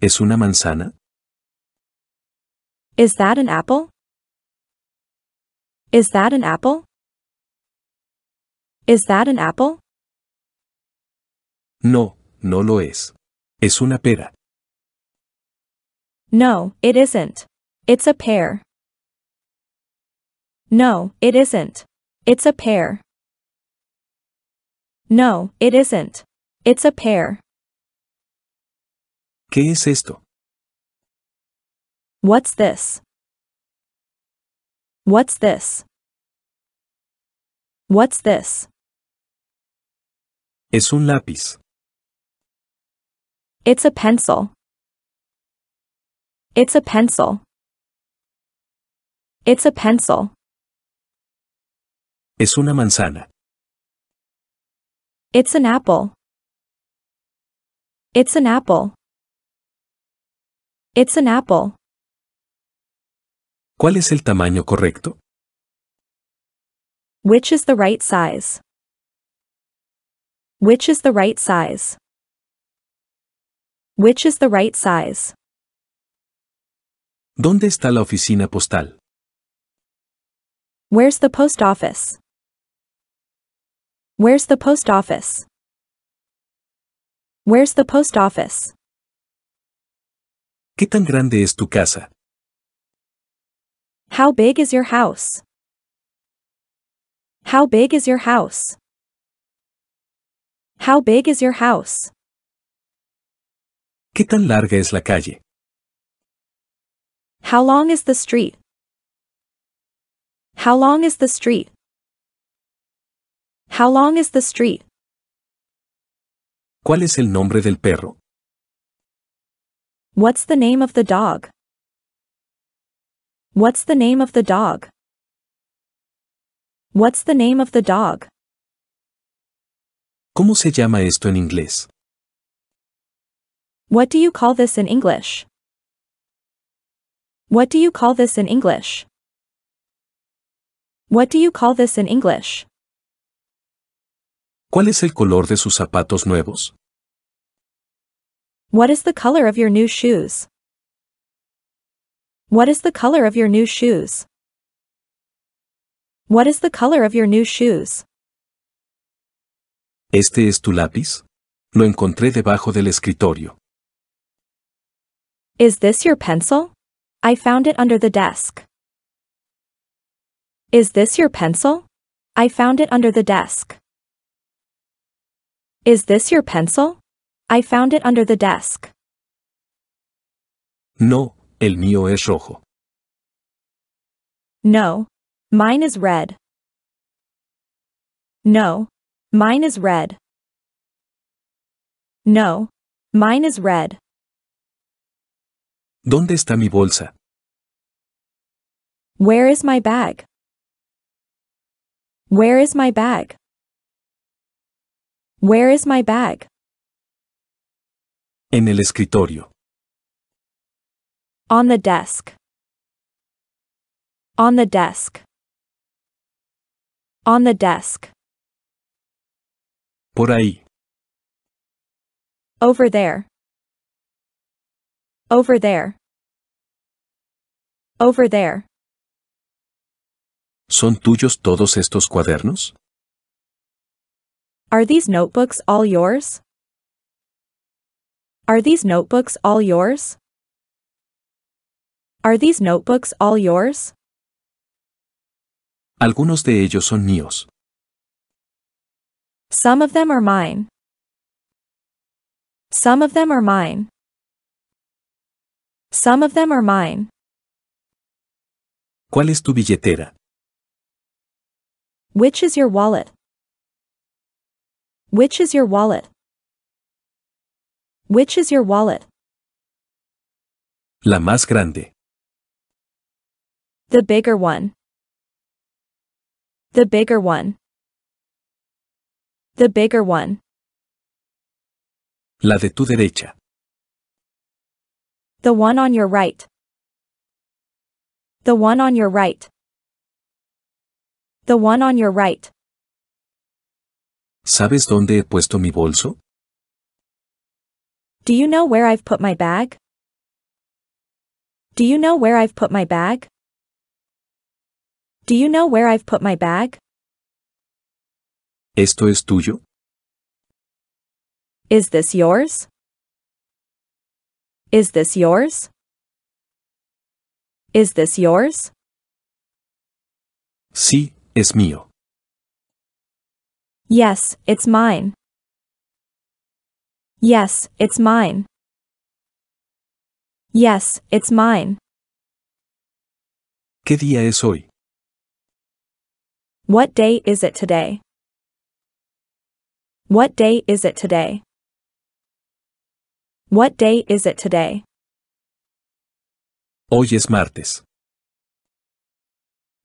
¿Es una manzana? Is that an apple? Is that an apple? Is that an apple? No, no lo es. Es una pera. No, it isn't. It's a pear. No, it isn't. It's a pear. No, it isn't. It's a pear. ¿Qué es esto? What's this? What's this? What's this? Es un lápiz. It's a pencil. It's a pencil. It's a pencil. Es una manzana. It's an apple. It's an apple. It's an apple. ¿Cuál es el tamaño correcto? Which is the right size? Which is the right size? Which is the right size? ¿Dónde está la oficina postal? Where's the post office? Where's the post office? Where's the post office? ¿Qué tan grande es tu casa? How big is your house? How big is your house? How big is your house? ¿Qué tan larga es la calle? How long is the street? How long is the street? How long is the street? ¿Cuál es el nombre del perro? What's the name of the dog? What's the name of the dog? What's the name of the dog? ¿Cómo se llama esto en inglés? What do you call this in English? What do you call this in English? What do you call this in English? ¿Cuál es el color de sus zapatos nuevos? What is the color of your new shoes? What is the color of your new shoes? What is the color of your new shoes? ¿Este es tu lápiz? Lo encontré debajo del escritorio. Is this your pencil? I found it under the desk. Is this your pencil? I found it under the desk. Is this your pencil? I found it under the desk. No, el mío es rojo. No. Mine is red. No. Mine is red. No. Mine is red. ¿Dónde está mi bolsa? Where is my bag? Where is my bag? Where is my bag? En el escritorio. On the desk. On the desk. On the desk. Por ahí. Over there. Over there. Over there. ¿Son tuyos todos estos cuadernos? Are these notebooks all yours? Are these notebooks all yours? Are these notebooks all yours? Algunos de ellos son míos. Some of them are mine. Some of them are mine. Some of them are mine. ¿Cuál es tu billetera? Which is your wallet? Which is your wallet? Which is your wallet? La más grande. The bigger one. The bigger one. The bigger one. La de tu derecha. The one on your right. The one on your right. The one on your right. ¿Sabes dónde he puesto mi bolso? Do you know where I've put my bag? Do you know where I've put my bag? Do you know where I've put my bag? ¿Esto es tuyo? Is this yours? Is this yours? Is this yours? Sí, es mío. Yes, it's mine. Yes, it's mine. Yes, it's mine. ¿Qué día es hoy? What day is it today? What day is it today? What day is it today? Hoy es martes.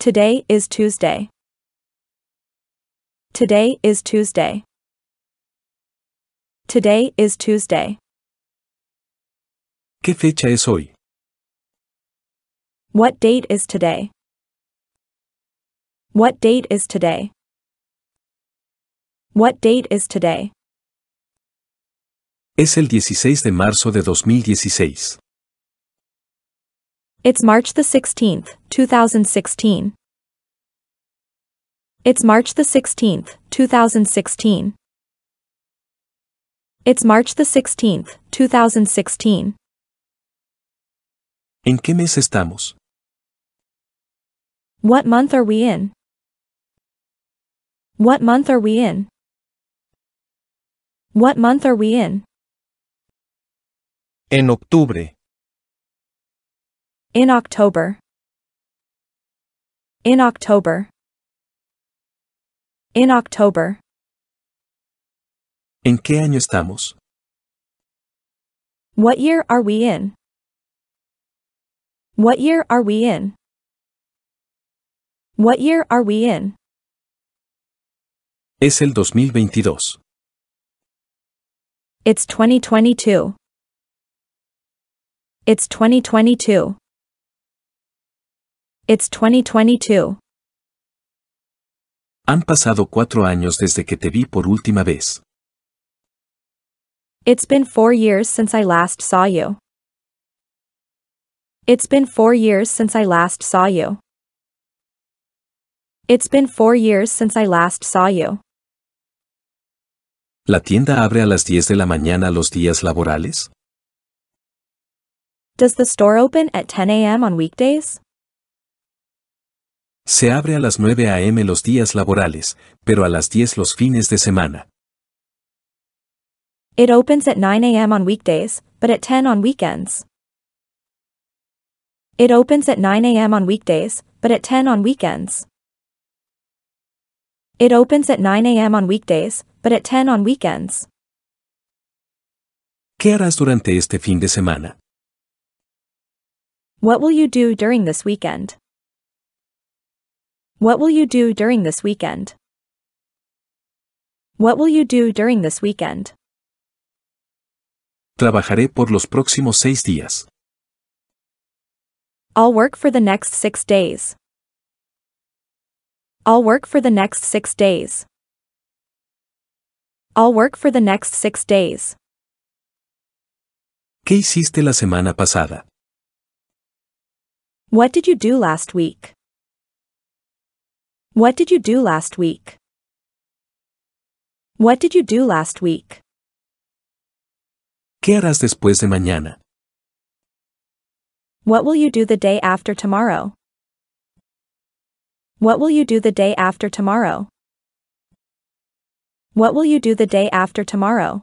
Today is Tuesday. Today is Tuesday. Today is Tuesday. ¿Qué fecha es hoy? What date is today? What date is today? What date is today? Es el 16 de marzo de 2016. It's March the 16th, 2016. It's March the 16th, 2016. It's March the 16th, 2016. ¿En qué mes estamos? What month are we in? What month are we in? What month are we in? En octubre. In October. In October. In October. ¿En qué año estamos? What year are we in? What year are we in? What year are we in? Es el 2022. It's 2022. It's 2022. It's 2022. Han pasado cuatro años desde que te vi por última vez. It's been four years since I last saw you. It's been four years since I last saw you. It's been four years since I last saw you. ¿La tienda abre a las 10 de la mañana los días laborales? Does the store open at 10 a.m. on weekdays? Se abre a las 9 a.m. los días laborales, pero a las 10 los fines de semana. It opens at 9 a.m. on weekdays, but at 10 on weekends. It opens at 9 a.m. on weekdays, but at 10 on weekends. It opens at 9 a.m. on weekdays, but at 10 on weekends. ¿Qué harás durante este fin de semana? What will you do during this weekend? What will you do during this weekend? What will you do during this weekend? Trabajaré por los próximos seis días. I'll work for the next six days. I'll work for the next six days. I'll work for the next six days. ¿Qué hiciste la semana pasada? What did you do last week? What did you do last week? What did you do last week? ¿Qué harás después de mañana? What will you do the day after tomorrow? What will you do the day after tomorrow? What will you do the day after tomorrow?